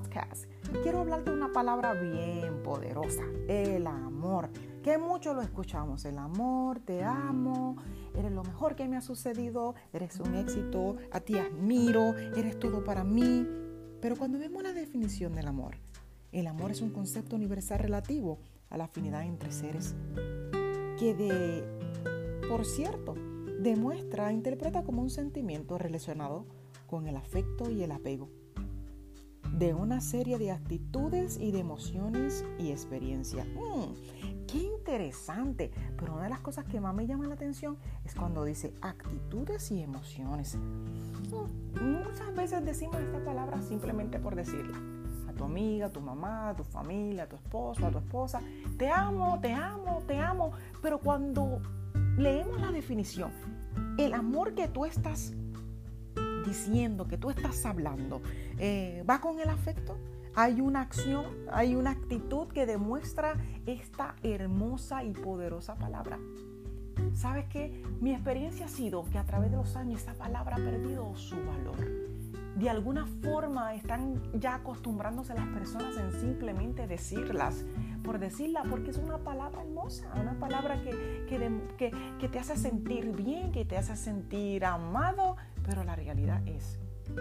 podcast. Quiero hablar de una palabra bien poderosa, el amor, que mucho lo escuchamos, el amor, te amo, eres lo mejor que me ha sucedido, eres un éxito, a ti admiro, eres todo para mí. Pero cuando vemos la definición del amor, el amor es un concepto universal relativo a la afinidad entre seres, que de, por cierto, demuestra, interpreta como un sentimiento relacionado con el afecto y el apego, de una serie de actitudes y de emociones y experiencias. Mm, ¡Qué interesante! Pero una de las cosas que más me llama la atención es cuando dice actitudes y emociones. Mm, muchas veces decimos esta palabra simplemente por decirla. A tu amiga, a tu mamá, a tu familia, a tu esposo, a tu esposa. Te amo, te amo, te amo. Pero cuando leemos la definición, el amor que tú estás diciendo, que tú estás hablando, eh, va con el afecto. Hay una acción, hay una actitud que demuestra esta hermosa y poderosa palabra. ¿Sabes qué? Mi experiencia ha sido que a través de los años esta palabra ha perdido su valor de alguna forma están ya acostumbrándose las personas en simplemente decirlas, por decirla, porque es una palabra hermosa, una palabra que, que, que, te hace sentir bien, que te hace sentir amado, pero la realidad es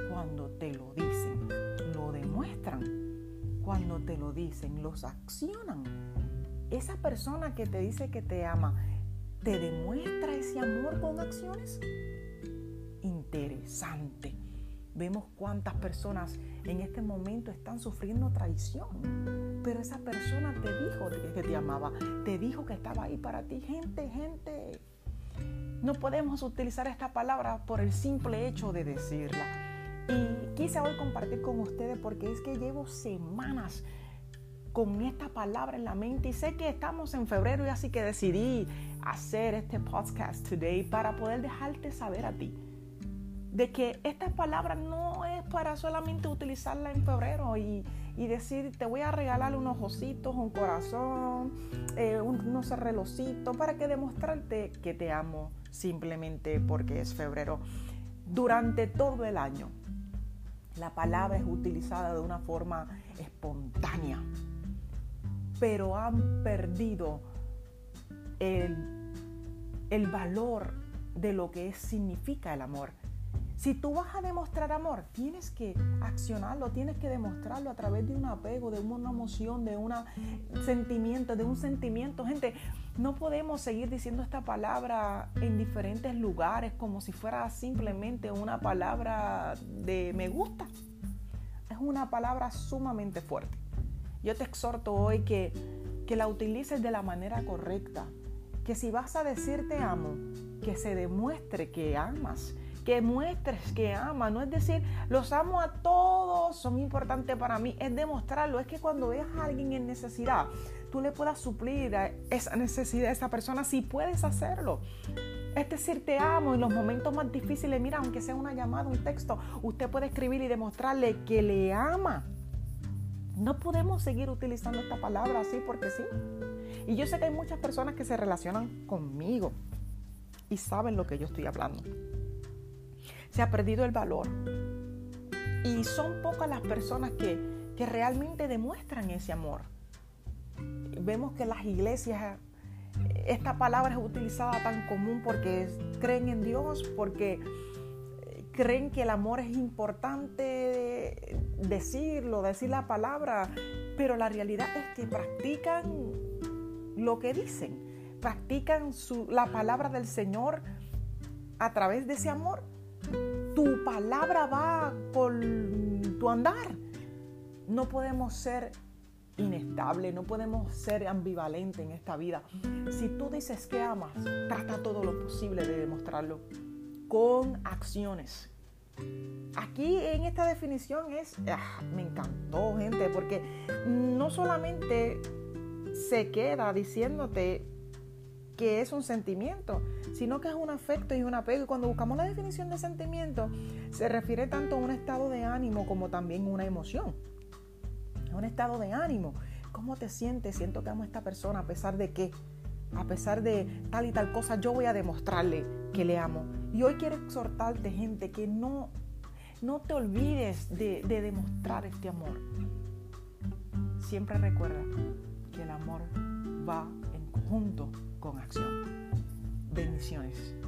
cuando te lo dicen, lo demuestran, cuando te lo dicen, los accionan. Esa persona que te dice que te ama, ¿te demuestra ese amor con acciones? Interesante. Vemos cuántas personas en este momento están sufriendo traición. Pero esa persona te dijo que te amaba, te dijo que estaba ahí para ti. Gente, gente, no podemos utilizar esta palabra por el simple hecho de decirla. Y quise hoy compartir con ustedes porque es que llevo semanas con esta palabra en la mente y sé que estamos en febrero y así que decidí hacer este podcast today para poder dejarte saber a ti de que esta palabra no es para solamente utilizarla en febrero y, decir, te voy a regalar unos ositos, un corazón, eh, unos relocitos, para que demostrarte que te amo simplemente porque es febrero. Durante todo el año, la palabra es utilizada de una forma espontánea, pero han perdido el, el valor de lo que significa el amor. Si tú vas a demostrar amor, tienes que accionarlo, tienes que demostrarlo a través de un apego, de una emoción, de un sentimiento, de un sentimiento. Gente, no podemos seguir diciendo esta palabra en diferentes lugares como si fuera simplemente una palabra de me gusta. Es una palabra sumamente fuerte. Yo te exhorto hoy que, que la utilices de la manera correcta. Que si vas a decir te amo, que se demuestre que amas, que muestres que ama, no es decir, los amo a todos, son importantes para mí, es demostrarlo, es que cuando veas a alguien en necesidad, tú le puedas suplir esa necesidad a esa persona si puedes hacerlo. Es decir, te amo en los momentos más difíciles, mira, aunque sea una llamada, un texto, usted puede escribir y demostrarle que le ama. No podemos seguir utilizando esta palabra así porque sí. Y yo sé que hay muchas personas que se relacionan conmigo y saben lo que yo estoy hablando se ha perdido el valor. Y son pocas las personas que, realmente demuestran ese amor. Vemos que las iglesias, esta palabra es utilizada tan común porque creen en Dios, porque creen que el amor es importante decirlo, decir la palabra, pero la realidad es que practican lo que dicen, practican la palabra del Señor a través de ese amor tu palabra va por tu andar. No podemos ser inestables, no podemos ser ambivalentes en esta vida. Si tú dices que amas, trata todo lo posible de demostrarlo con acciones. Aquí en esta definición es, ah, me encantó gente, porque no solamente se queda diciéndote que es un sentimiento, sino que es un afecto y un apego. Y cuando buscamos la definición de sentimiento, se refiere tanto a un estado de ánimo como también a una emoción. Un estado de ánimo. ¿Cómo te sientes? Siento que amo a esta persona a pesar de que, a pesar de tal y tal cosa, yo voy a demostrarle que le amo. Y hoy quiero exhortarte, gente, que no No te olvides de, de demostrar este amor. Siempre recuerda que el amor va en conjunto con acción. Bendiciones.